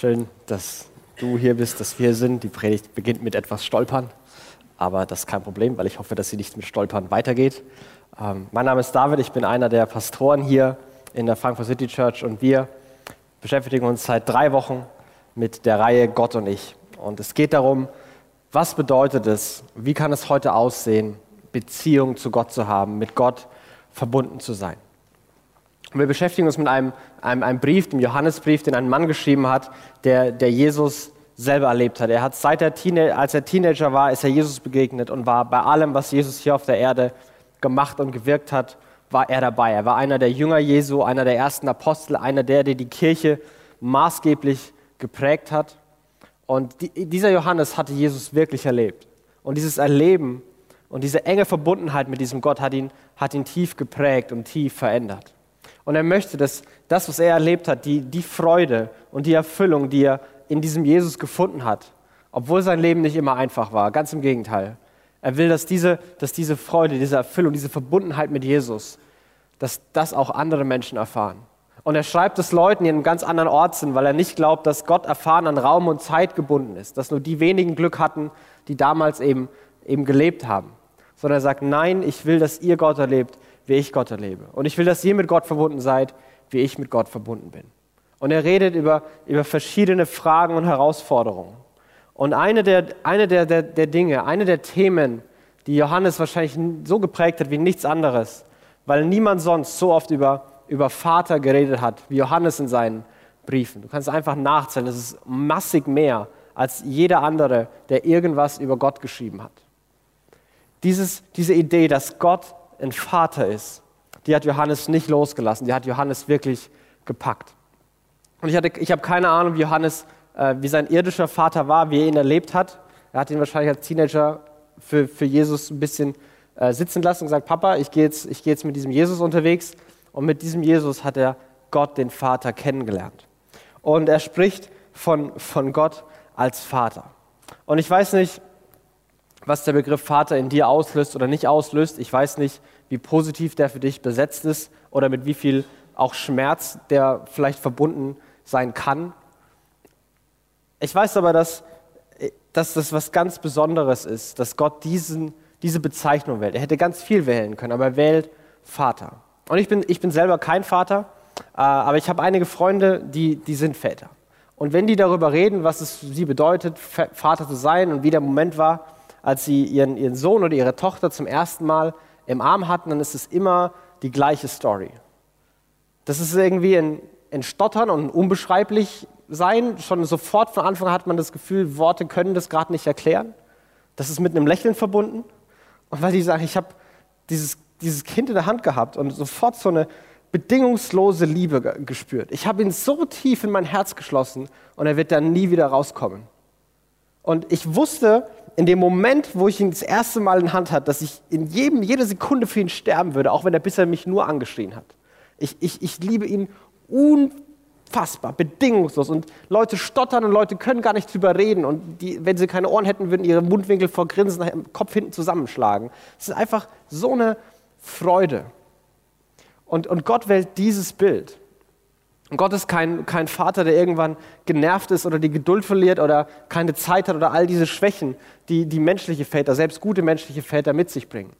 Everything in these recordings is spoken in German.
Schön, dass du hier bist, dass wir hier sind. Die Predigt beginnt mit etwas Stolpern, aber das ist kein Problem, weil ich hoffe, dass sie nicht mit Stolpern weitergeht. Ähm, mein Name ist David, ich bin einer der Pastoren hier in der Frankfurt City Church und wir beschäftigen uns seit drei Wochen mit der Reihe Gott und ich. Und es geht darum, was bedeutet es, wie kann es heute aussehen, Beziehung zu Gott zu haben, mit Gott verbunden zu sein. Und wir beschäftigen uns mit einem, einem, einem Brief, dem Johannesbrief, den ein Mann geschrieben hat, der, der Jesus selber erlebt hat. Er hat seit er Teenager, als er Teenager war, ist er Jesus begegnet und war bei allem, was Jesus hier auf der Erde gemacht und gewirkt hat, war er dabei. Er war einer der Jünger Jesu, einer der ersten Apostel, einer der, der die Kirche maßgeblich geprägt hat. Und die, dieser Johannes hatte Jesus wirklich erlebt. Und dieses Erleben und diese enge Verbundenheit mit diesem Gott hat ihn, hat ihn tief geprägt und tief verändert. Und er möchte, dass das, was er erlebt hat, die, die Freude und die Erfüllung, die er in diesem Jesus gefunden hat, obwohl sein Leben nicht immer einfach war, ganz im Gegenteil. Er will, dass diese, dass diese Freude, diese Erfüllung, diese Verbundenheit mit Jesus, dass das auch andere Menschen erfahren. Und er schreibt es Leuten, die in einem ganz anderen Ort sind, weil er nicht glaubt, dass Gott erfahren an Raum und Zeit gebunden ist, dass nur die wenigen Glück hatten, die damals eben, eben gelebt haben. Sondern er sagt, nein, ich will, dass ihr Gott erlebt, wie ich Gott erlebe. Und ich will, dass ihr mit Gott verbunden seid, wie ich mit Gott verbunden bin. Und er redet über, über verschiedene Fragen und Herausforderungen. Und eine, der, eine der, der, der Dinge, eine der Themen, die Johannes wahrscheinlich so geprägt hat wie nichts anderes, weil niemand sonst so oft über, über Vater geredet hat, wie Johannes in seinen Briefen. Du kannst einfach nachzählen, das ist massig mehr als jeder andere, der irgendwas über Gott geschrieben hat. Dieses, diese Idee, dass Gott ein Vater ist, die hat Johannes nicht losgelassen, die hat Johannes wirklich gepackt. Und ich, ich habe keine Ahnung, wie Johannes, äh, wie sein irdischer Vater war, wie er ihn erlebt hat. Er hat ihn wahrscheinlich als Teenager für, für Jesus ein bisschen äh, sitzen lassen und gesagt, Papa, ich gehe jetzt, geh jetzt mit diesem Jesus unterwegs. Und mit diesem Jesus hat er Gott, den Vater, kennengelernt. Und er spricht von, von Gott als Vater. Und ich weiß nicht, was der Begriff Vater in dir auslöst oder nicht auslöst. Ich weiß nicht, wie positiv der für dich besetzt ist oder mit wie viel auch Schmerz der vielleicht verbunden sein kann. Ich weiß aber, dass, dass das was ganz Besonderes ist, dass Gott diesen, diese Bezeichnung wählt. Er hätte ganz viel wählen können, aber er wählt Vater. Und ich bin, ich bin selber kein Vater, äh, aber ich habe einige Freunde, die, die sind Väter. Und wenn die darüber reden, was es für sie bedeutet, Vater zu sein und wie der Moment war, als sie ihren, ihren Sohn oder ihre Tochter zum ersten Mal im Arm hatten, dann ist es immer die gleiche Story. Das ist irgendwie ein, ein Stottern und ein unbeschreiblich sein. Schon sofort von Anfang an hat man das Gefühl, Worte können das gerade nicht erklären. Das ist mit einem Lächeln verbunden. Und weil die sagen, ich habe dieses, dieses Kind in der Hand gehabt und sofort so eine bedingungslose Liebe gespürt. Ich habe ihn so tief in mein Herz geschlossen und er wird dann nie wieder rauskommen. Und ich wusste, in dem Moment, wo ich ihn das erste Mal in Hand hatte, dass ich in jedem, jeder Sekunde für ihn sterben würde, auch wenn er bisher mich nur angeschrien hat. Ich, ich, ich liebe ihn unfassbar, bedingungslos. Und Leute stottern und Leute können gar nicht drüber reden. Und die, wenn sie keine Ohren hätten, würden ihre Mundwinkel vor Grinsen im Kopf hinten zusammenschlagen. Es ist einfach so eine Freude. Und, und Gott wählt dieses Bild. Und Gott ist kein, kein Vater, der irgendwann genervt ist oder die Geduld verliert oder keine Zeit hat oder all diese Schwächen, die die menschliche Väter, selbst gute menschliche Väter mit sich bringen.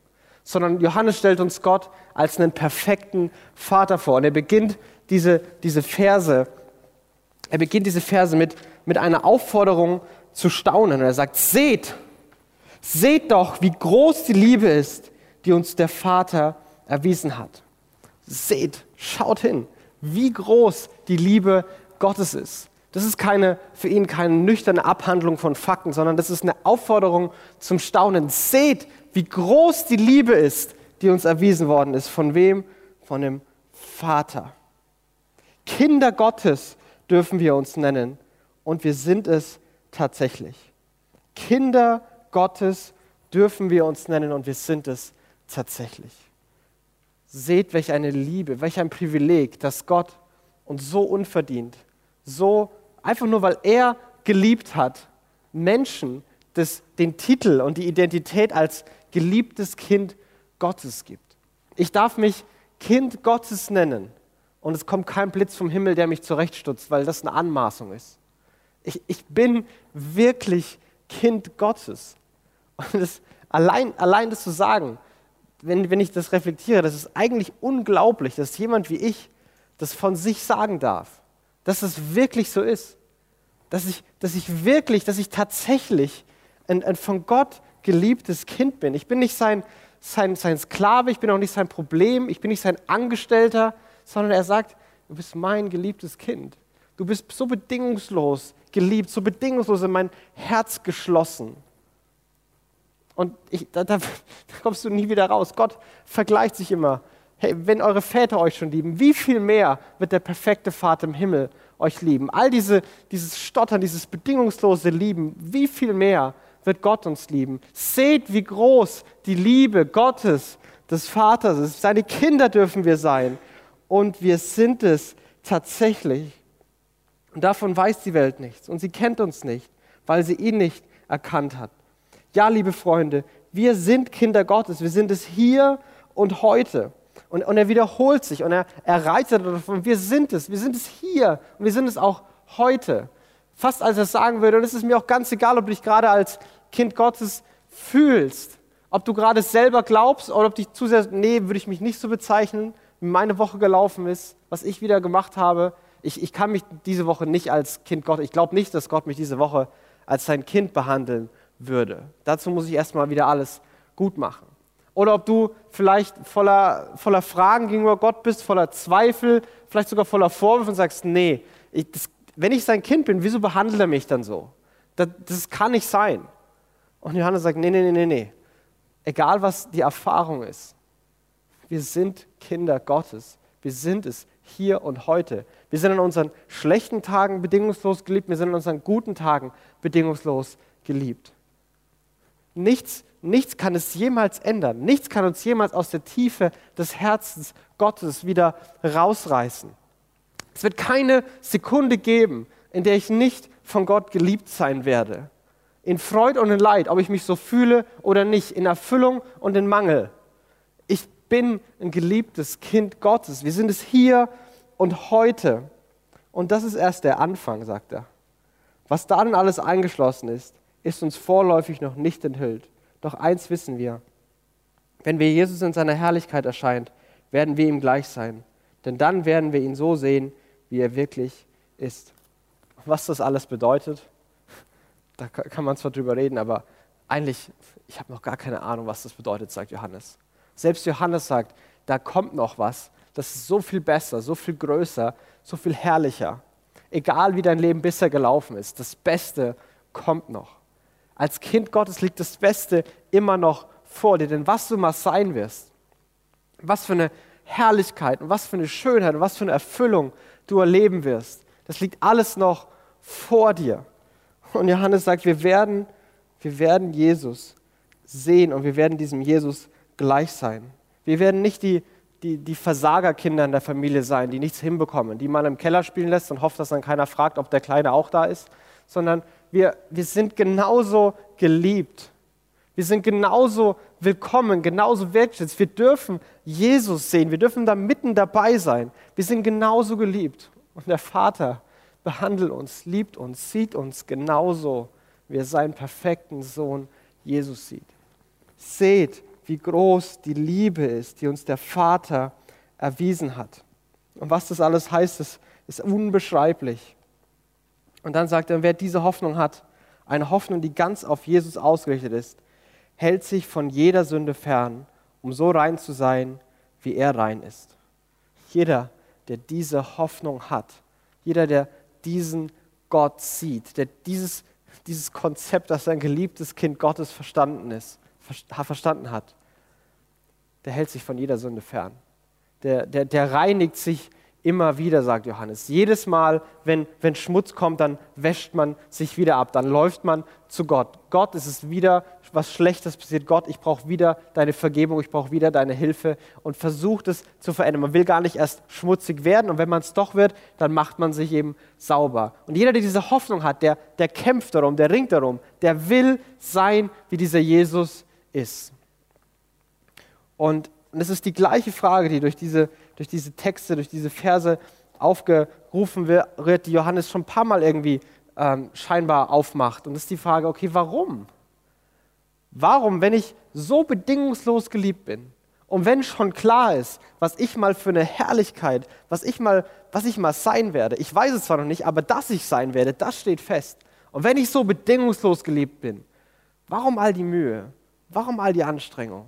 Sondern Johannes stellt uns Gott als einen perfekten Vater vor. Und er beginnt diese, diese Verse, er beginnt diese Verse mit, mit einer Aufforderung zu staunen. Und er sagt, seht, seht doch, wie groß die Liebe ist, die uns der Vater erwiesen hat. Seht, schaut hin wie groß die Liebe Gottes ist. Das ist keine, für ihn keine nüchterne Abhandlung von Fakten, sondern das ist eine Aufforderung zum Staunen. Seht, wie groß die Liebe ist, die uns erwiesen worden ist. Von wem? Von dem Vater. Kinder Gottes dürfen wir uns nennen und wir sind es tatsächlich. Kinder Gottes dürfen wir uns nennen und wir sind es tatsächlich. Seht, welch eine Liebe, welch ein Privileg, dass Gott uns so unverdient, so einfach nur weil er geliebt hat, Menschen das, den Titel und die Identität als geliebtes Kind Gottes gibt. Ich darf mich Kind Gottes nennen und es kommt kein Blitz vom Himmel, der mich zurechtstutzt, weil das eine Anmaßung ist. Ich, ich bin wirklich Kind Gottes. Und das, allein, allein das zu sagen, wenn, wenn ich das reflektiere, das ist eigentlich unglaublich, dass jemand wie ich das von sich sagen darf, dass es wirklich so ist, dass ich, dass ich wirklich, dass ich tatsächlich ein, ein von Gott geliebtes Kind bin. Ich bin nicht sein, sein, sein Sklave, ich bin auch nicht sein Problem, ich bin nicht sein Angestellter, sondern er sagt, du bist mein geliebtes Kind. Du bist so bedingungslos geliebt, so bedingungslos in mein Herz geschlossen. Und ich, da, da, da, kommst du nie wieder raus. Gott vergleicht sich immer. Hey, wenn eure Väter euch schon lieben, wie viel mehr wird der perfekte Vater im Himmel euch lieben? All diese, dieses Stottern, dieses bedingungslose Lieben, wie viel mehr wird Gott uns lieben? Seht, wie groß die Liebe Gottes, des Vaters ist. Seine Kinder dürfen wir sein. Und wir sind es tatsächlich. Und davon weiß die Welt nichts. Und sie kennt uns nicht, weil sie ihn nicht erkannt hat. Ja, liebe Freunde, wir sind Kinder Gottes. Wir sind es hier und heute. Und, und er wiederholt sich und er, er reitet davon. Wir sind es. Wir sind es hier und wir sind es auch heute. Fast als er sagen würde, und es ist mir auch ganz egal, ob du dich gerade als Kind Gottes fühlst, ob du gerade selber glaubst oder ob dich zu sehr, nee, würde ich mich nicht so bezeichnen, wie meine Woche gelaufen ist, was ich wieder gemacht habe ich, ich kann mich diese Woche nicht als Kind Gott, ich glaube nicht, dass Gott mich diese Woche als sein Kind behandeln würde. Dazu muss ich erstmal wieder alles gut machen. Oder ob du vielleicht voller, voller Fragen gegenüber Gott bist, voller Zweifel, vielleicht sogar voller Vorwürfe und sagst, nee, ich, das, wenn ich sein Kind bin, wieso behandelt er mich dann so? Das, das kann nicht sein. Und Johannes sagt, nee, nee, nee, nee, nee. Egal was die Erfahrung ist, wir sind Kinder Gottes. Wir sind es hier und heute. Wir sind an unseren schlechten Tagen bedingungslos geliebt, wir sind an unseren guten Tagen bedingungslos geliebt. Nichts, nichts kann es jemals ändern. Nichts kann uns jemals aus der Tiefe des Herzens Gottes wieder rausreißen. Es wird keine Sekunde geben, in der ich nicht von Gott geliebt sein werde. In Freude und in Leid, ob ich mich so fühle oder nicht, in Erfüllung und in Mangel. Ich bin ein geliebtes Kind Gottes. Wir sind es hier und heute. Und das ist erst der Anfang, sagt er. Was dann alles eingeschlossen ist, ist uns vorläufig noch nicht enthüllt. Doch eins wissen wir. Wenn wir Jesus in seiner Herrlichkeit erscheint, werden wir ihm gleich sein. Denn dann werden wir ihn so sehen, wie er wirklich ist. Was das alles bedeutet, da kann man zwar drüber reden, aber eigentlich, ich habe noch gar keine Ahnung, was das bedeutet, sagt Johannes. Selbst Johannes sagt, da kommt noch was, das ist so viel besser, so viel größer, so viel herrlicher. Egal wie dein Leben bisher gelaufen ist, das Beste kommt noch. Als Kind Gottes liegt das Beste immer noch vor dir, denn was du mal sein wirst, was für eine Herrlichkeit und was für eine Schönheit und was für eine Erfüllung du erleben wirst, das liegt alles noch vor dir. Und Johannes sagt, wir werden, wir werden Jesus sehen und wir werden diesem Jesus gleich sein. Wir werden nicht die die, die Versagerkinder in der Familie sein, die nichts hinbekommen, die man im Keller spielen lässt und hofft, dass dann keiner fragt, ob der Kleine auch da ist, sondern wir, wir sind genauso geliebt. Wir sind genauso willkommen, genauso wertschätzt. Wir dürfen Jesus sehen, wir dürfen da mitten dabei sein. Wir sind genauso geliebt. Und der Vater behandelt uns, liebt uns, sieht uns genauso, wie er seinen perfekten Sohn Jesus sieht. Seht, wie groß die Liebe ist, die uns der Vater erwiesen hat. Und was das alles heißt, ist, ist unbeschreiblich. Und dann sagt er, wer diese Hoffnung hat, eine Hoffnung, die ganz auf Jesus ausgerichtet ist, hält sich von jeder Sünde fern, um so rein zu sein, wie er rein ist. Jeder, der diese Hoffnung hat, jeder, der diesen Gott sieht, der dieses, dieses Konzept, dass ein geliebtes Kind Gottes verstanden ist, verstanden hat, der hält sich von jeder Sünde fern. Der, der, der reinigt sich immer wieder, sagt Johannes. Jedes Mal, wenn, wenn Schmutz kommt, dann wäscht man sich wieder ab, dann läuft man zu Gott. Gott, es ist wieder was Schlechtes passiert. Gott, ich brauche wieder deine Vergebung, ich brauche wieder deine Hilfe und versucht es zu verändern. Man will gar nicht erst schmutzig werden und wenn man es doch wird, dann macht man sich eben sauber. Und jeder, der diese Hoffnung hat, der, der kämpft darum, der ringt darum, der will sein, wie dieser Jesus ist. Und es ist die gleiche Frage, die durch diese, durch diese Texte, durch diese Verse aufgerufen wird, die Johannes schon ein paar Mal irgendwie ähm, scheinbar aufmacht. Und das ist die Frage, okay, warum? Warum, wenn ich so bedingungslos geliebt bin und wenn schon klar ist, was ich mal für eine Herrlichkeit, was ich mal, was ich mal sein werde, ich weiß es zwar noch nicht, aber dass ich sein werde, das steht fest. Und wenn ich so bedingungslos geliebt bin, warum all die Mühe? Warum all die Anstrengung?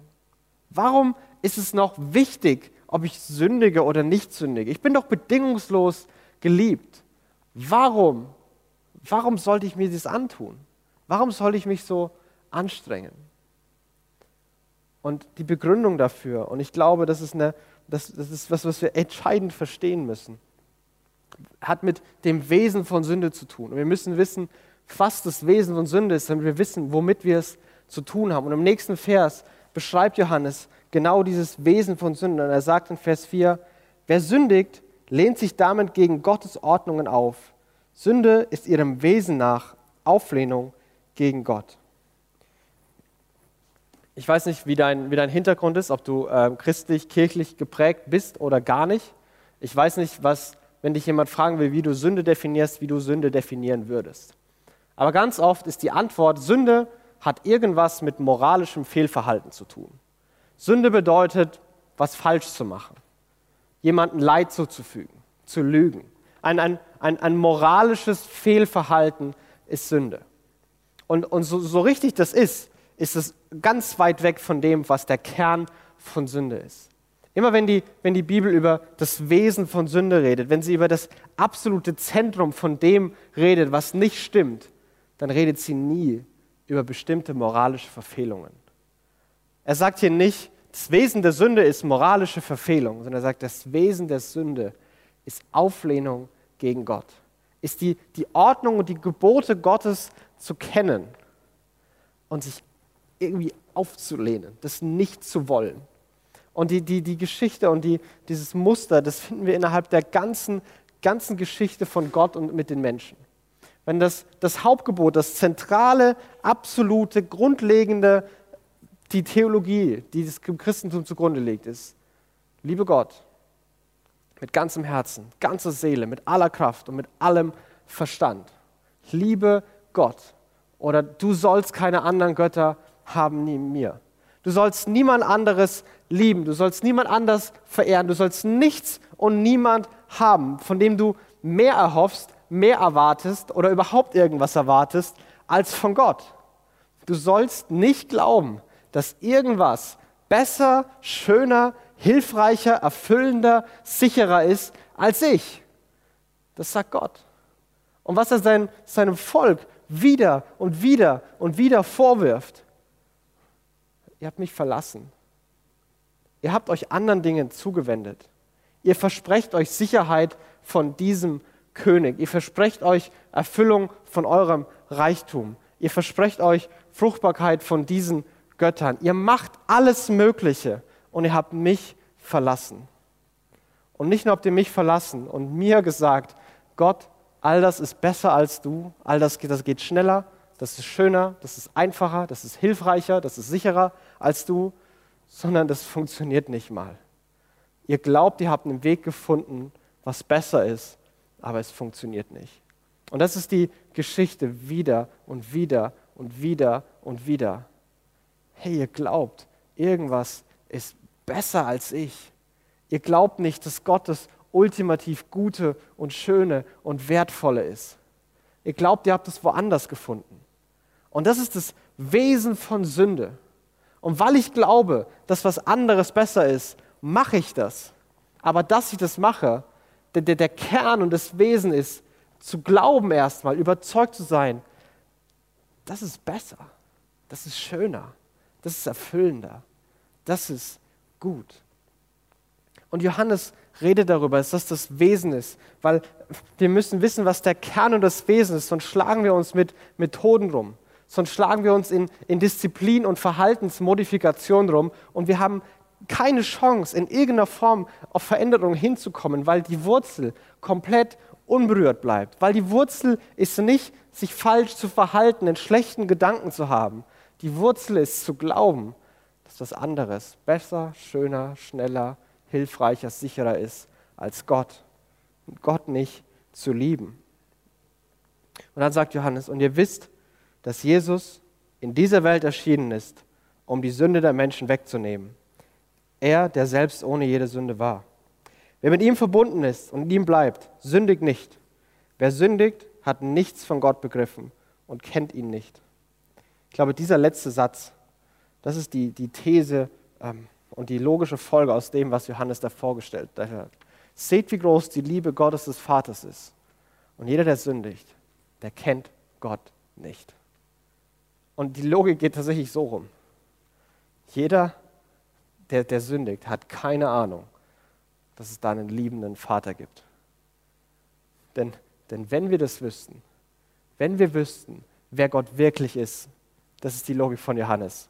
Warum ist es noch wichtig, ob ich sündige oder nicht sündige? Ich bin doch bedingungslos geliebt. Warum? Warum sollte ich mir das antun? Warum soll ich mich so anstrengen? Und die Begründung dafür, und ich glaube, das ist, eine, das, das ist was, was wir entscheidend verstehen müssen, hat mit dem Wesen von Sünde zu tun. Und wir müssen wissen, was das Wesen von Sünde ist, damit wir wissen, womit wir es zu tun haben. Und im nächsten Vers beschreibt Johannes genau dieses Wesen von Sünde. Und er sagt in Vers 4, wer sündigt, lehnt sich damit gegen Gottes Ordnungen auf. Sünde ist ihrem Wesen nach Auflehnung gegen Gott. Ich weiß nicht, wie dein, wie dein Hintergrund ist, ob du äh, christlich, kirchlich geprägt bist oder gar nicht. Ich weiß nicht, was, wenn dich jemand fragen will, wie du Sünde definierst, wie du Sünde definieren würdest. Aber ganz oft ist die Antwort, Sünde hat irgendwas mit moralischem Fehlverhalten zu tun. Sünde bedeutet, was falsch zu machen, jemandem Leid zuzufügen, zu lügen. Ein, ein, ein, ein moralisches Fehlverhalten ist Sünde. Und, und so, so richtig das ist, ist es ganz weit weg von dem, was der Kern von Sünde ist. Immer wenn die, wenn die Bibel über das Wesen von Sünde redet, wenn sie über das absolute Zentrum von dem redet, was nicht stimmt, dann redet sie nie über bestimmte moralische Verfehlungen. Er sagt hier nicht, das Wesen der Sünde ist moralische Verfehlung, sondern er sagt, das Wesen der Sünde ist Auflehnung gegen Gott, ist die, die Ordnung und die Gebote Gottes zu kennen und sich irgendwie aufzulehnen, das nicht zu wollen. Und die, die, die Geschichte und die, dieses Muster, das finden wir innerhalb der ganzen, ganzen Geschichte von Gott und mit den Menschen. Wenn das, das Hauptgebot, das zentrale, absolute, grundlegende, die Theologie, die das Christentum zugrunde legt, ist, liebe Gott, mit ganzem Herzen, ganzer Seele, mit aller Kraft und mit allem Verstand. Liebe Gott. Oder du sollst keine anderen Götter haben neben mir. Du sollst niemand anderes lieben, du sollst niemand anders verehren, du sollst nichts und niemand haben, von dem du mehr erhoffst, mehr erwartest oder überhaupt irgendwas erwartest als von Gott. Du sollst nicht glauben, dass irgendwas besser, schöner, hilfreicher, erfüllender, sicherer ist als ich. Das sagt Gott. Und was er sein, seinem Volk wieder und wieder und wieder vorwirft, ihr habt mich verlassen. Ihr habt euch anderen Dingen zugewendet. Ihr versprecht euch Sicherheit von diesem König. Ihr versprecht euch Erfüllung von eurem Reichtum. Ihr versprecht euch Fruchtbarkeit von diesen Göttern. Ihr macht alles Mögliche und ihr habt mich verlassen. Und nicht nur habt ihr mich verlassen und mir gesagt, Gott, all das ist besser als du, all das geht, das geht schneller, das ist schöner, das ist einfacher, das ist hilfreicher, das ist sicherer als du, sondern das funktioniert nicht mal. Ihr glaubt, ihr habt einen Weg gefunden, was besser ist, aber es funktioniert nicht. Und das ist die Geschichte wieder und wieder und wieder und wieder. Hey, ihr glaubt, irgendwas ist besser als ich. Ihr glaubt nicht, dass Gott das ultimativ Gute und Schöne und Wertvolle ist. Ihr glaubt, ihr habt es woanders gefunden. Und das ist das Wesen von Sünde. Und weil ich glaube, dass was anderes besser ist, mache ich das. Aber dass ich das mache, der, der, der Kern und das Wesen ist, zu glauben erstmal, überzeugt zu sein, das ist besser, das ist schöner, das ist erfüllender, das ist gut. Und Johannes redet darüber, dass das das Wesen ist, weil wir müssen wissen, was der Kern und das Wesen ist, sonst schlagen wir uns mit Methoden rum, sonst schlagen wir uns in, in Disziplin und Verhaltensmodifikation rum und wir haben keine Chance, in irgendeiner Form auf Veränderung hinzukommen, weil die Wurzel komplett unberührt bleibt. Weil die Wurzel ist nicht, sich falsch zu verhalten, einen schlechten Gedanken zu haben. Die Wurzel ist zu glauben, dass das anderes besser, schöner, schneller, hilfreicher, sicherer ist als Gott. Und Gott nicht zu lieben. Und dann sagt Johannes, und ihr wisst, dass Jesus in dieser Welt erschienen ist, um die Sünde der Menschen wegzunehmen. Er, der selbst ohne jede Sünde war. Wer mit ihm verbunden ist und in ihm bleibt, sündigt nicht. Wer sündigt, hat nichts von Gott begriffen und kennt ihn nicht. Ich glaube, dieser letzte Satz, das ist die, die These ähm, und die logische Folge aus dem, was Johannes da vorgestellt hat. Seht, wie groß die Liebe Gottes des Vaters ist. Und jeder, der sündigt, der kennt Gott nicht. Und die Logik geht tatsächlich so rum. Jeder, der, der sündigt, hat keine Ahnung, dass es da einen liebenden Vater gibt. Denn, denn wenn wir das wüssten, wenn wir wüssten, wer Gott wirklich ist, das ist die Logik von Johannes,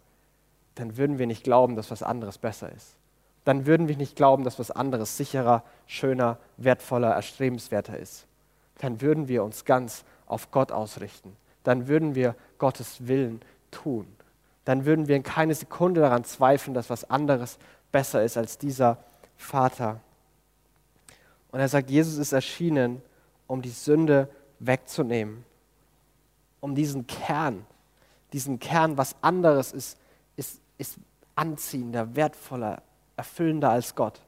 dann würden wir nicht glauben, dass was anderes besser ist. Dann würden wir nicht glauben, dass was anderes sicherer, schöner, wertvoller, erstrebenswerter ist. Dann würden wir uns ganz auf Gott ausrichten. Dann würden wir Gottes Willen tun. Dann würden wir in keine Sekunde daran zweifeln, dass was anderes besser ist als dieser Vater. Und er sagt, Jesus ist erschienen, um die Sünde wegzunehmen, um diesen Kern, diesen Kern, was anderes ist, ist, ist anziehender, wertvoller, erfüllender als Gott,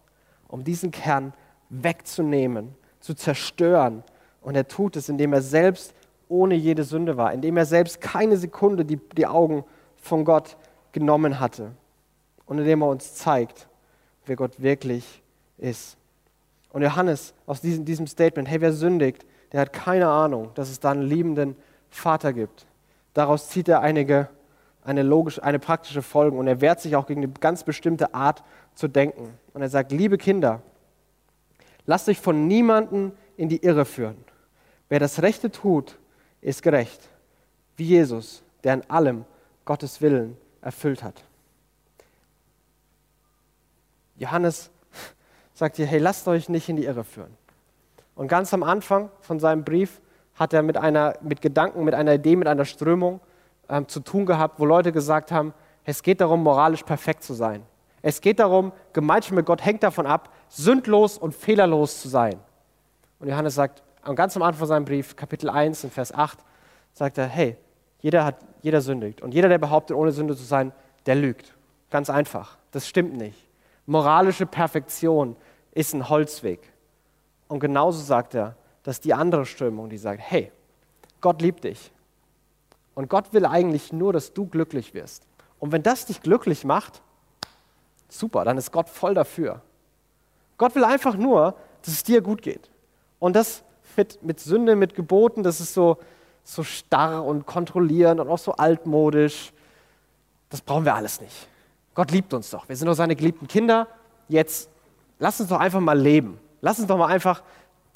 um diesen Kern wegzunehmen, zu zerstören. Und er tut es, indem er selbst ohne jede Sünde war, indem er selbst keine Sekunde die, die Augen von Gott genommen hatte und indem er uns zeigt, wer Gott wirklich ist. Und Johannes aus diesem, diesem Statement, hey, wer sündigt, der hat keine Ahnung, dass es da einen liebenden Vater gibt. Daraus zieht er einige, eine, logische, eine praktische Folge und er wehrt sich auch gegen eine ganz bestimmte Art zu denken. Und er sagt, liebe Kinder, lasst euch von niemandem in die Irre führen. Wer das Rechte tut, ist gerecht, wie Jesus, der in allem Gottes Willen erfüllt hat. Johannes sagt hier, hey, lasst euch nicht in die Irre führen. Und ganz am Anfang von seinem Brief hat er mit, einer, mit Gedanken, mit einer Idee, mit einer Strömung ähm, zu tun gehabt, wo Leute gesagt haben, es geht darum, moralisch perfekt zu sein. Es geht darum, Gemeinschaft mit Gott hängt davon ab, sündlos und fehlerlos zu sein. Und Johannes sagt, ganz am Anfang von seinem Brief, Kapitel 1 in Vers 8, sagt er, hey, jeder, hat, jeder sündigt. Und jeder, der behauptet, ohne Sünde zu sein, der lügt. Ganz einfach. Das stimmt nicht. Moralische Perfektion ist ein Holzweg. Und genauso sagt er, dass die andere Strömung, die sagt, hey, Gott liebt dich. Und Gott will eigentlich nur, dass du glücklich wirst. Und wenn das dich glücklich macht, super, dann ist Gott voll dafür. Gott will einfach nur, dass es dir gut geht. Und das mit, mit Sünde, mit Geboten, das ist so, so starr und kontrollierend und auch so altmodisch. Das brauchen wir alles nicht. Gott liebt uns doch. Wir sind doch seine geliebten Kinder. Jetzt lass uns doch einfach mal leben. Lass uns doch mal einfach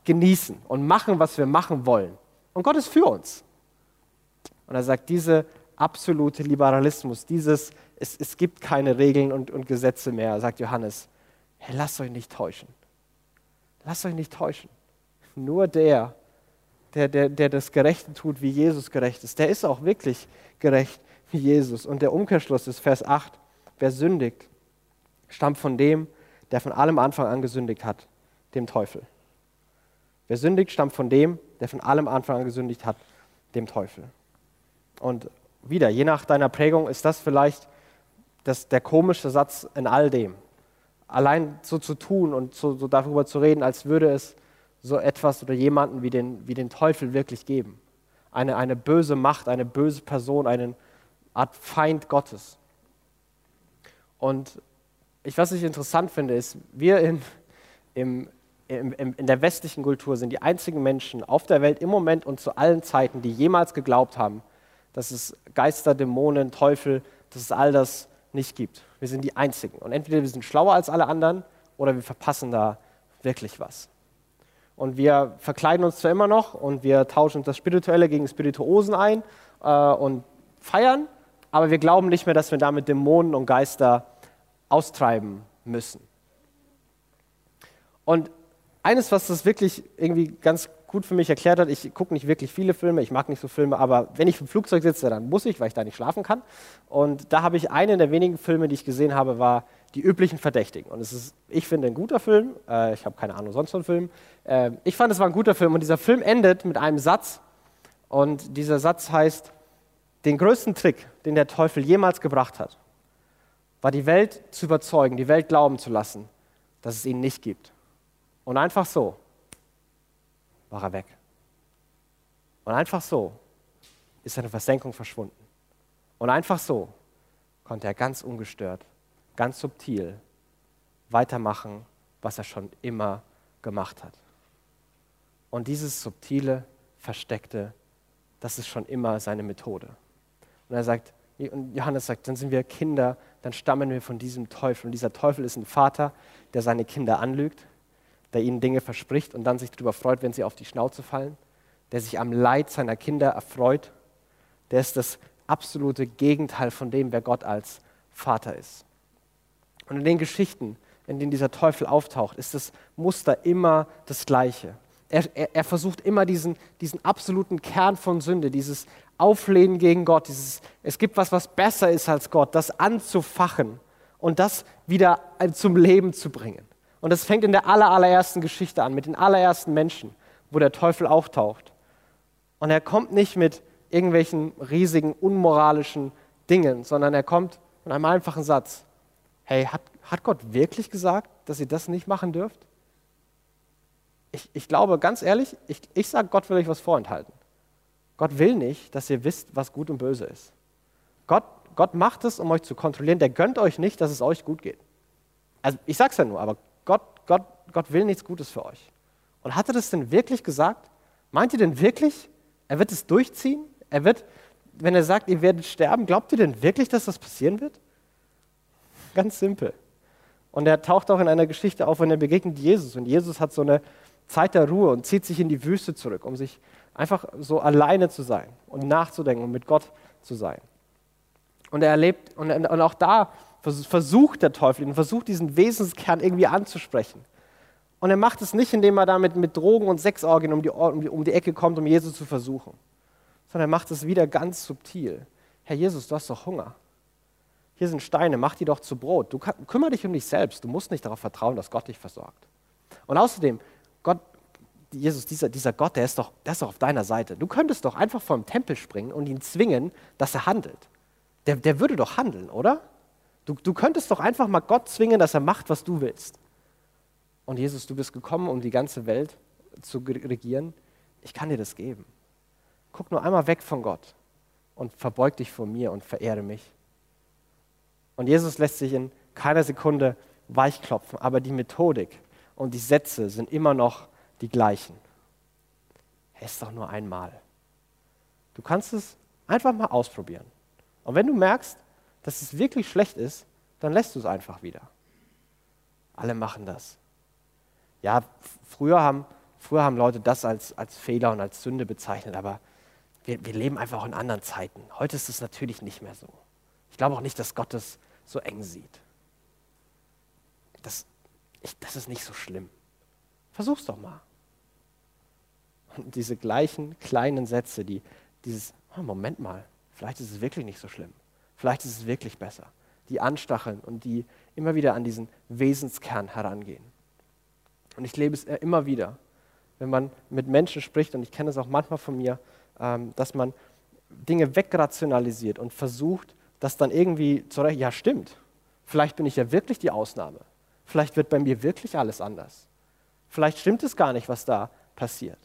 genießen und machen, was wir machen wollen. Und Gott ist für uns. Und er sagt, dieser absolute Liberalismus, dieses, es, es gibt keine Regeln und, und Gesetze mehr, sagt Johannes, hey, lasst euch nicht täuschen. Lasst euch nicht täuschen. Nur der, der, der, der das Gerechte tut, wie Jesus gerecht ist, der ist auch wirklich gerecht wie Jesus. Und der Umkehrschluss ist Vers 8. Wer sündigt, stammt von dem, der von allem Anfang an gesündigt hat, dem Teufel. Wer sündigt, stammt von dem, der von allem Anfang an gesündigt hat, dem Teufel. Und wieder, je nach deiner Prägung ist das vielleicht das, der komische Satz in all dem. Allein so zu tun und so, so darüber zu reden, als würde es so etwas oder jemanden wie den, wie den Teufel wirklich geben. Eine, eine böse Macht, eine böse Person, eine Art Feind Gottes. Und ich, was ich interessant finde, ist, wir in, im, in der westlichen Kultur sind die einzigen Menschen auf der Welt im Moment und zu allen Zeiten, die jemals geglaubt haben, dass es Geister, Dämonen, Teufel, dass es all das nicht gibt. Wir sind die Einzigen. Und entweder wir sind schlauer als alle anderen oder wir verpassen da wirklich was. Und wir verkleiden uns zwar immer noch und wir tauschen das Spirituelle gegen Spirituosen ein äh, und feiern, aber wir glauben nicht mehr, dass wir damit Dämonen und Geister austreiben müssen. Und eines, was das wirklich irgendwie ganz gut für mich erklärt hat, ich gucke nicht wirklich viele Filme, ich mag nicht so Filme, aber wenn ich im Flugzeug sitze, dann muss ich, weil ich da nicht schlafen kann. Und da habe ich einen der wenigen Filme, die ich gesehen habe, war die üblichen Verdächtigen. Und es ist, ich finde, ein guter Film. Äh, ich habe keine Ahnung sonst von Film. Äh, ich fand, es war ein guter Film. Und dieser Film endet mit einem Satz. Und dieser Satz heißt, den größten Trick, den der Teufel jemals gebracht hat, war die Welt zu überzeugen, die Welt glauben zu lassen, dass es ihn nicht gibt. Und einfach so war er weg. Und einfach so ist seine Versenkung verschwunden. Und einfach so konnte er ganz ungestört, ganz subtil weitermachen, was er schon immer gemacht hat. Und dieses subtile, versteckte, das ist schon immer seine Methode. Und er sagt, und Johannes sagt, dann sind wir Kinder, dann stammen wir von diesem Teufel. Und dieser Teufel ist ein Vater, der seine Kinder anlügt, der ihnen Dinge verspricht und dann sich darüber freut, wenn sie auf die Schnauze fallen, der sich am Leid seiner Kinder erfreut. Der ist das absolute Gegenteil von dem, wer Gott als Vater ist. Und in den Geschichten, in denen dieser Teufel auftaucht, ist das Muster immer das gleiche. Er, er, er, versucht immer diesen, diesen absoluten Kern von Sünde, dieses Auflehnen gegen Gott, dieses, es gibt was, was besser ist als Gott, das anzufachen und das wieder zum Leben zu bringen. Und das fängt in der aller, allerersten Geschichte an, mit den allerersten Menschen, wo der Teufel auftaucht. Und er kommt nicht mit irgendwelchen riesigen, unmoralischen Dingen, sondern er kommt mit einem einfachen Satz. Hey, hat, hat Gott wirklich gesagt, dass ihr das nicht machen dürft? Ich, ich glaube, ganz ehrlich, ich, ich sage, Gott will euch was vorenthalten. Gott will nicht, dass ihr wisst, was gut und böse ist. Gott, Gott macht es, um euch zu kontrollieren. Der gönnt euch nicht, dass es euch gut geht. Also ich sage es ja nur, aber Gott, Gott, Gott will nichts Gutes für euch. Und hat er das denn wirklich gesagt? Meint ihr denn wirklich, er wird es durchziehen? Er wird, wenn er sagt, ihr werdet sterben, glaubt ihr denn wirklich, dass das passieren wird? Ganz simpel. Und er taucht auch in einer Geschichte auf, wenn er begegnet Jesus. Und Jesus hat so eine Zeit der Ruhe und zieht sich in die Wüste zurück, um sich einfach so alleine zu sein und nachzudenken und mit Gott zu sein. Und er erlebt, und, und auch da versucht der Teufel ihn, versucht diesen Wesenskern irgendwie anzusprechen. Und er macht es nicht, indem er damit mit Drogen und Sexorgien um die, um, die, um die Ecke kommt, um Jesus zu versuchen, sondern er macht es wieder ganz subtil. Herr Jesus, du hast doch Hunger. Hier sind Steine, mach die doch zu Brot. Du kümmere dich um dich selbst. Du musst nicht darauf vertrauen, dass Gott dich versorgt. Und außerdem, Gott, Jesus, dieser, dieser Gott, der ist, doch, der ist doch auf deiner Seite. Du könntest doch einfach vom Tempel springen und ihn zwingen, dass er handelt. Der, der würde doch handeln, oder? Du, du könntest doch einfach mal Gott zwingen, dass er macht, was du willst. Und Jesus, du bist gekommen, um die ganze Welt zu regieren. Ich kann dir das geben. Guck nur einmal weg von Gott und verbeug dich vor mir und verehre mich. Und Jesus lässt sich in keiner Sekunde weichklopfen, aber die Methodik und die Sätze sind immer noch die gleichen. Es ist doch nur einmal. Du kannst es einfach mal ausprobieren. Und wenn du merkst, dass es wirklich schlecht ist, dann lässt du es einfach wieder. Alle machen das. Ja, früher haben, früher haben Leute das als, als Fehler und als Sünde bezeichnet, aber wir, wir leben einfach auch in anderen Zeiten. Heute ist es natürlich nicht mehr so. Ich glaube auch nicht, dass Gott es so eng sieht. Das, ich, das ist nicht so schlimm. Versuch's doch mal. Und diese gleichen kleinen Sätze, die dieses, oh, Moment mal, vielleicht ist es wirklich nicht so schlimm. Vielleicht ist es wirklich besser. Die anstacheln und die immer wieder an diesen Wesenskern herangehen. Und ich lebe es immer wieder, wenn man mit Menschen spricht, und ich kenne es auch manchmal von mir, ähm, dass man Dinge wegrationalisiert und versucht, das dann irgendwie zu rechnen. Ja, stimmt. Vielleicht bin ich ja wirklich die Ausnahme. Vielleicht wird bei mir wirklich alles anders. Vielleicht stimmt es gar nicht, was da passiert.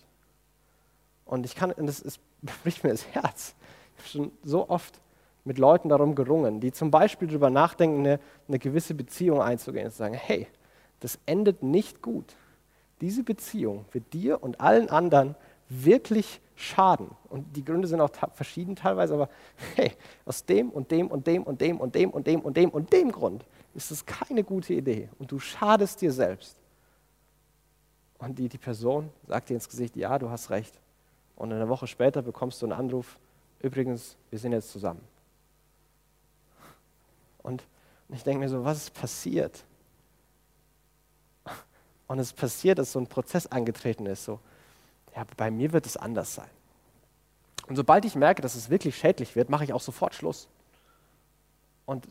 Und ich kann, und das ist, bricht mir das Herz. Ich habe schon so oft mit Leuten darum gerungen, die zum Beispiel darüber nachdenken, eine, eine gewisse Beziehung einzugehen und zu sagen, hey, das endet nicht gut. Diese Beziehung wird dir und allen anderen wirklich schaden. Und die Gründe sind auch verschieden teilweise, aber hey, aus dem und dem und dem und dem und dem und dem und dem und dem Grund ist es keine gute Idee und du schadest dir selbst. Und die, die Person sagt dir ins Gesicht, ja, du hast recht. Und eine Woche später bekommst du einen Anruf, übrigens, wir sind jetzt zusammen. Und ich denke mir so, was ist passiert? Und es passiert, dass so ein Prozess angetreten ist, so, ja, bei mir wird es anders sein. Und sobald ich merke, dass es wirklich schädlich wird, mache ich auch sofort Schluss. Und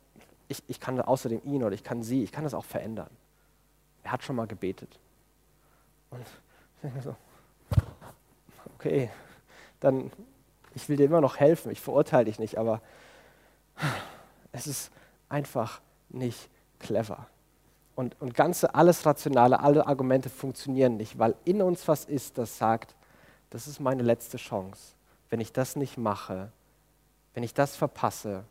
ich, ich kann außerdem ihn oder ich kann sie, ich kann das auch verändern. Er hat schon mal gebetet. Und ich denke mir so, okay, dann Ich will dir immer noch helfen, ich verurteile dich nicht, aber es ist einfach nicht clever. Und, und ganze, alles Rationale, alle Argumente funktionieren nicht, weil in uns was ist, das sagt, das ist meine letzte Chance. Wenn ich das nicht mache, wenn ich das verpasse,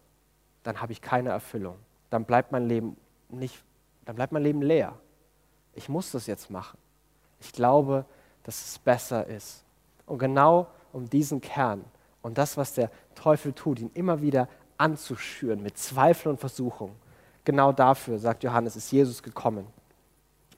dann habe ich keine Erfüllung. Dann bleibt mein Leben nicht, dann bleibt mein Leben leer. Ich muss das jetzt machen. Ich glaube, dass es besser ist. Und genau um diesen Kern und das, was der Teufel tut, ihn immer wieder anzuschüren mit Zweifel und Versuchung, genau dafür, sagt Johannes, ist Jesus gekommen.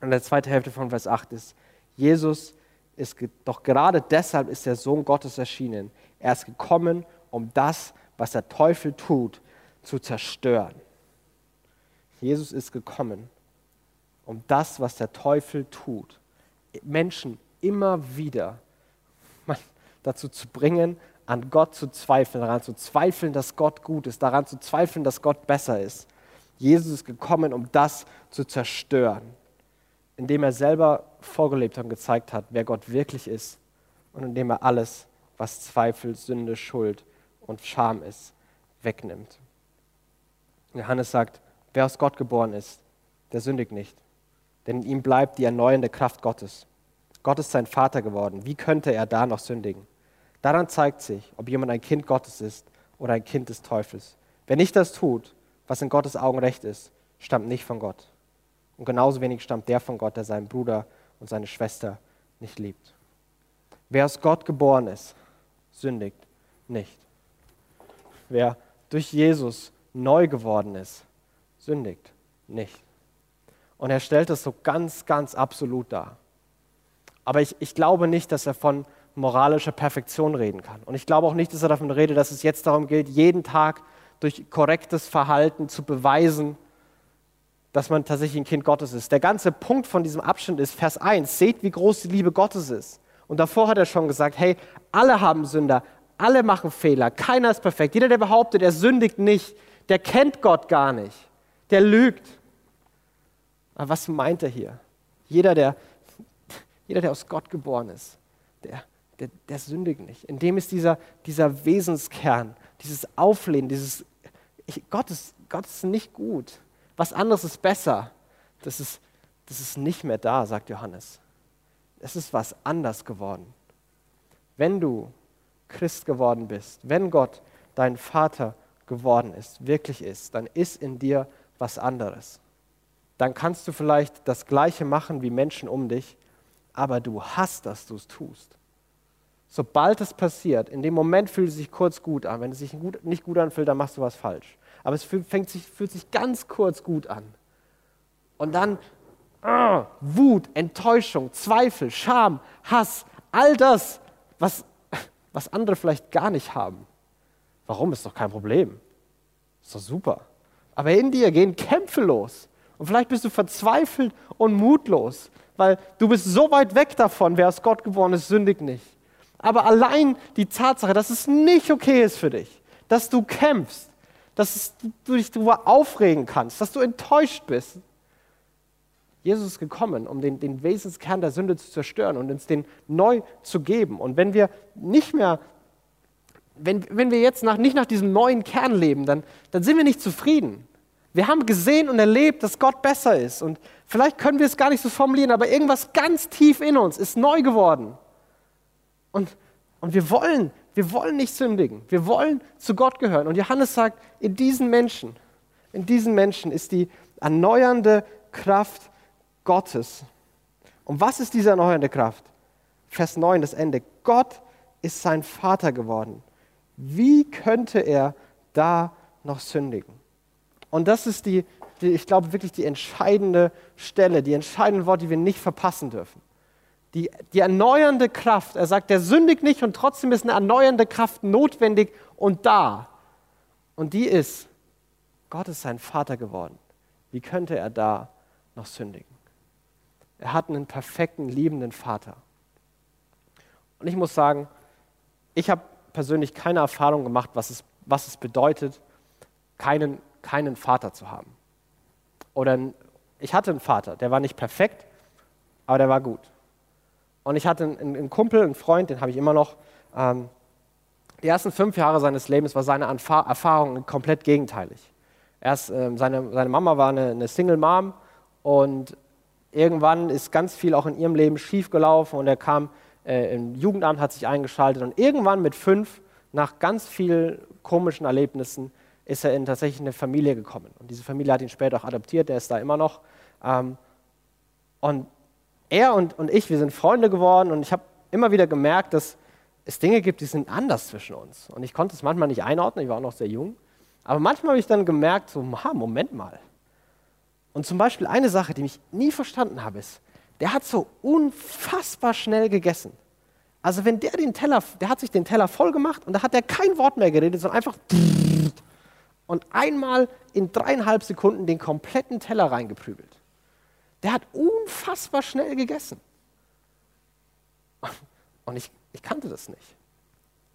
Und der zweite Hälfte von Vers 8 ist, Jesus ist, doch gerade deshalb ist der Sohn Gottes erschienen. Er ist gekommen, um das, was der Teufel tut, zu zerstören. Jesus ist gekommen, um das, was der Teufel tut, Menschen immer wieder dazu zu bringen, an Gott zu zweifeln, daran zu zweifeln, dass Gott gut ist, daran zu zweifeln, dass Gott besser ist. Jesus ist gekommen, um das zu zerstören, indem er selber vorgelebt und gezeigt hat, wer Gott wirklich ist und indem er alles, was Zweifel, Sünde, Schuld und Scham ist, wegnimmt. Johannes sagt, wer aus Gott geboren ist, der sündigt nicht, denn in ihm bleibt die erneuernde Kraft Gottes. Gott ist sein Vater geworden. Wie könnte er da noch sündigen? Daran zeigt sich, ob jemand ein Kind Gottes ist oder ein Kind des Teufels. Wer nicht das tut, was in Gottes Augen recht ist, stammt nicht von Gott. Und genauso wenig stammt der von Gott, der seinen Bruder und seine Schwester nicht liebt. Wer aus Gott geboren ist, sündigt nicht. Wer durch Jesus neu geworden ist, sündigt nicht. Und er stellt es so ganz, ganz absolut dar. Aber ich, ich glaube nicht, dass er von moralischer Perfektion reden kann. Und ich glaube auch nicht, dass er davon redet, dass es jetzt darum geht, jeden Tag durch korrektes Verhalten zu beweisen, dass man tatsächlich ein Kind Gottes ist. Der ganze Punkt von diesem Abschnitt ist Vers 1. Seht, wie groß die Liebe Gottes ist. Und davor hat er schon gesagt, hey, alle haben Sünder, alle machen Fehler, keiner ist perfekt. Jeder, der behauptet, er sündigt nicht, der kennt Gott gar nicht, der lügt. Aber was meint er hier? Jeder, der, jeder, der aus Gott geboren ist, der, der, der sündigt nicht. In dem ist dieser, dieser Wesenskern, dieses Auflehnen, dieses ich, Gott, ist, Gott ist nicht gut. Was anderes ist besser. Das ist, das ist nicht mehr da, sagt Johannes. Es ist was anders geworden. Wenn du Christ geworden bist, wenn Gott dein Vater geworden ist, wirklich ist, dann ist in dir was anderes. Dann kannst du vielleicht das Gleiche machen wie Menschen um dich, aber du hast, dass du es tust. Sobald es passiert, in dem Moment fühlt es sich kurz gut an. Wenn es sich nicht gut anfühlt, dann machst du was falsch. Aber es fühlt, sich, fühlt sich ganz kurz gut an. Und dann uh, Wut, Enttäuschung, Zweifel, Scham, Hass, all das, was, was andere vielleicht gar nicht haben. Warum? Ist doch kein Problem. Ist doch super. Aber in dir gehen Kämpfe los. Und vielleicht bist du verzweifelt und mutlos, weil du bist so weit weg davon, wer aus Gott geboren ist, sündigt nicht. Aber allein die Tatsache, dass es nicht okay ist für dich, dass du kämpfst, dass du dich darüber aufregen kannst, dass du enttäuscht bist. Jesus ist gekommen, um den, den Wesenskern der Sünde zu zerstören und uns den neu zu geben. Und wenn wir nicht mehr, wenn, wenn wir jetzt nach, nicht nach diesem neuen Kern leben, dann, dann sind wir nicht zufrieden. Wir haben gesehen und erlebt, dass Gott besser ist. Und vielleicht können wir es gar nicht so formulieren, aber irgendwas ganz tief in uns ist neu geworden. Und, und wir wollen, wir wollen nicht sündigen. Wir wollen zu Gott gehören. Und Johannes sagt, in diesen Menschen, in diesen Menschen ist die erneuernde Kraft Gottes. Und was ist diese erneuernde Kraft? Vers 9, das Ende. Gott ist sein Vater geworden. Wie könnte er da noch sündigen? Und das ist die, die, ich glaube, wirklich die entscheidende Stelle, die entscheidenden Worte, die wir nicht verpassen dürfen die, die erneuernde Kraft. Er sagt, der sündigt nicht und trotzdem ist eine erneuernde Kraft notwendig und da. Und die ist, Gott ist sein Vater geworden. Wie könnte er da noch sündigen? Er hat einen perfekten, liebenden Vater. Und ich muss sagen, ich habe persönlich keine Erfahrung gemacht, was es, was es bedeutet, keinen, keinen Vater zu haben. Oder ich hatte einen Vater, der war nicht perfekt, aber der war gut. Und ich hatte einen, Kumpel, einen Freund, den habe ich immer noch, ähm, Die ersten fünf Jahre seines Lebens war seine Erfahrung komplett gegenteilig. Erst, äh, seine, seine Mama war eine, eine Single Mom und irgendwann ist ganz viel auch in ihrem Leben schiefgelaufen und er kam äh, im Jugendamt, hat sich eingeschaltet und irgendwann mit fünf, nach ganz vielen komischen Erlebnissen, ist er in tatsächlich eine Familie gekommen. Und diese Familie hat ihn später auch adoptiert, der ist da immer noch. Ähm, und er und, und ich, wir sind Freunde geworden und ich habe immer wieder gemerkt, dass es Dinge gibt, die sind anders zwischen uns. Und ich konnte es manchmal nicht einordnen, ich war auch noch sehr jung. Aber manchmal habe ich dann gemerkt, so, Moment mal. Und zum Beispiel eine Sache, die ich nie verstanden habe, ist, der hat so unfassbar schnell gegessen. Also wenn der den Teller, der hat sich den Teller voll gemacht und da hat er kein Wort mehr geredet, sondern einfach und einmal in dreieinhalb Sekunden den kompletten Teller reingeprügelt. Der hat unfassbar schnell gegessen. Und ich, ich kannte das nicht.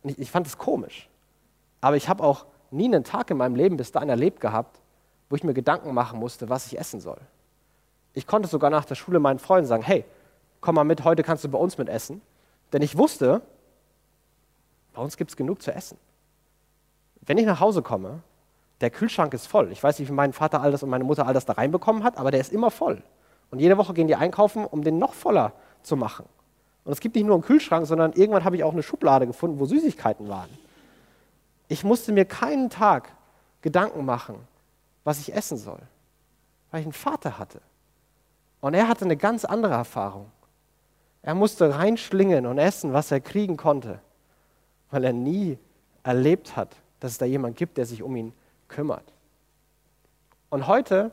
Ich, ich fand es komisch. Aber ich habe auch nie einen Tag in meinem Leben bis dahin erlebt gehabt, wo ich mir Gedanken machen musste, was ich essen soll. Ich konnte sogar nach der Schule meinen Freunden sagen, hey, komm mal mit, heute kannst du bei uns mit essen. Denn ich wusste, bei uns gibt es genug zu essen. Wenn ich nach Hause komme, der Kühlschrank ist voll. Ich weiß nicht, wie mein Vater all das und meine Mutter all das da reinbekommen hat, aber der ist immer voll. Und jede Woche gehen die einkaufen, um den noch voller zu machen. Und es gibt nicht nur einen Kühlschrank, sondern irgendwann habe ich auch eine Schublade gefunden, wo Süßigkeiten waren. Ich musste mir keinen Tag Gedanken machen, was ich essen soll, weil ich einen Vater hatte. Und er hatte eine ganz andere Erfahrung. Er musste reinschlingen und essen, was er kriegen konnte, weil er nie erlebt hat, dass es da jemand gibt, der sich um ihn kümmert. Und heute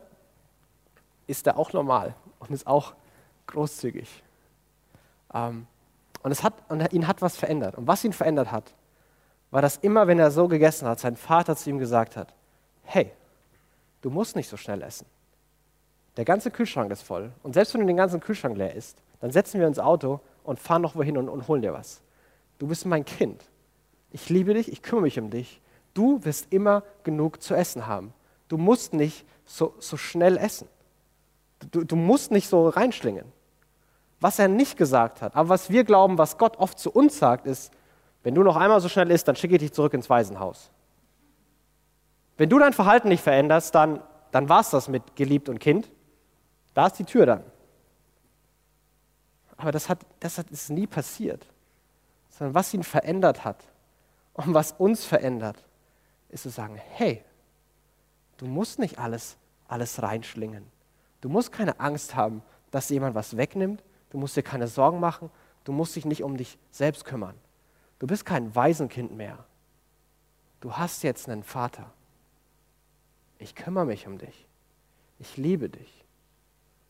ist er auch normal und ist auch großzügig. Ähm, und, es hat, und ihn hat was verändert. Und was ihn verändert hat, war, dass immer, wenn er so gegessen hat, sein Vater zu ihm gesagt hat, hey, du musst nicht so schnell essen. Der ganze Kühlschrank ist voll. Und selbst wenn du den ganzen Kühlschrank leer isst, dann setzen wir ins Auto und fahren noch wohin und, und holen dir was. Du bist mein Kind. Ich liebe dich, ich kümmere mich um dich. Du wirst immer genug zu essen haben. Du musst nicht so, so schnell essen. Du, du musst nicht so reinschlingen. Was er nicht gesagt hat, aber was wir glauben, was Gott oft zu uns sagt, ist, wenn du noch einmal so schnell isst, dann schicke ich dich zurück ins Waisenhaus. Wenn du dein Verhalten nicht veränderst, dann, dann war es das mit geliebt und Kind. Da ist die Tür dann. Aber das, hat, das hat, ist nie passiert. Sondern was ihn verändert hat und was uns verändert, ist zu sagen, hey, du musst nicht alles, alles reinschlingen. Du musst keine Angst haben, dass jemand was wegnimmt. Du musst dir keine Sorgen machen. Du musst dich nicht um dich selbst kümmern. Du bist kein Waisenkind mehr. Du hast jetzt einen Vater. Ich kümmere mich um dich. Ich liebe dich.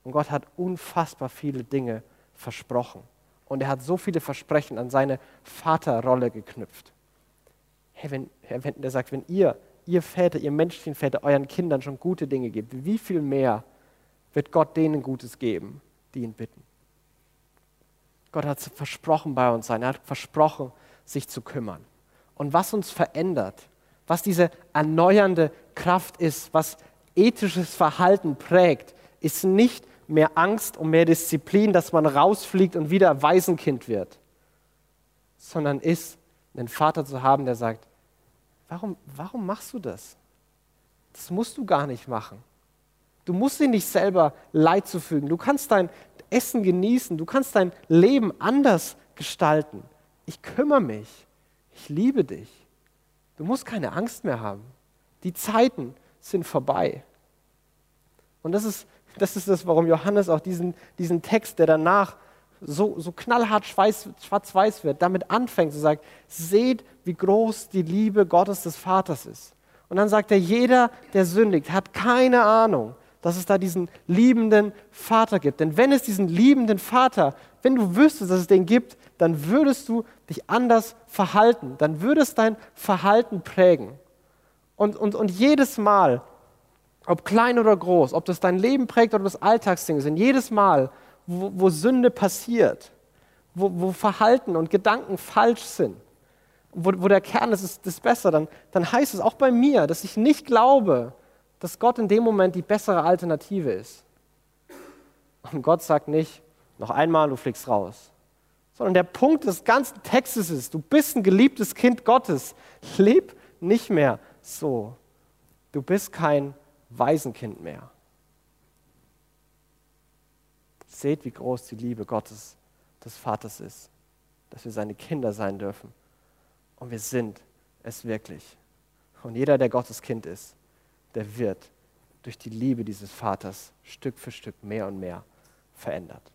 Und Gott hat unfassbar viele Dinge versprochen. Und er hat so viele Versprechen an seine Vaterrolle geknüpft. Hey, wenn, wenn er sagt, wenn ihr, ihr Väter, ihr menschlichen Väter, euren Kindern schon gute Dinge gebt, wie viel mehr wird Gott denen Gutes geben, die ihn bitten? Gott hat versprochen, bei uns sein. Er hat versprochen, sich zu kümmern. Und was uns verändert, was diese erneuernde Kraft ist, was ethisches Verhalten prägt, ist nicht mehr Angst und mehr Disziplin, dass man rausfliegt und wieder Waisenkind wird, sondern ist, einen Vater zu haben, der sagt, warum, warum machst du das? Das musst du gar nicht machen. Du musst dir nicht selber Leid zufügen. Du kannst dein Essen genießen. Du kannst dein Leben anders gestalten. Ich kümmere mich. Ich liebe dich. Du musst keine Angst mehr haben. Die Zeiten sind vorbei. Und das ist das ist das, warum Johannes auch diesen, diesen Text, der danach so, so knallhart schwarz-weiß wird, damit anfängt zu sagen, seht, wie groß die Liebe Gottes des Vaters ist. Und dann sagt er, jeder, der sündigt, hat keine Ahnung, dass es da diesen liebenden Vater gibt. Denn wenn es diesen liebenden Vater, wenn du wüsstest, dass es den gibt, dann würdest du dich anders verhalten. Dann würdest dein Verhalten prägen. Und, und, und jedes Mal, ob klein oder groß, ob das dein Leben prägt oder das Alltagsding sind, jedes Mal, wo, wo Sünde passiert, wo, wo, Verhalten und Gedanken falsch sind, wo, wo der Kern ist, ist, besser, dann, dann heißt es auch bei mir, dass ich nicht glaube, dass Gott in dem Moment die bessere Alternative ist. Und Gott sagt nicht, noch einmal, du fliegst raus, sondern der Punkt des ganzen Textes ist, du bist ein geliebtes Kind Gottes. Leb nicht mehr so. Du bist kein Waisenkind mehr. Seht, wie groß die Liebe Gottes, des Vaters ist, dass wir seine Kinder sein dürfen. Und wir sind es wirklich. Und jeder, der Gottes Kind ist, der wird durch die Liebe dieses Vaters Stück für Stück mehr und mehr verändert.